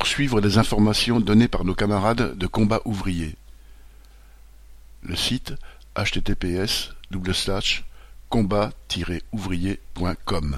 pour suivre les informations données par nos camarades de Combat Ouvrier. Le site https combat-ouvrier.com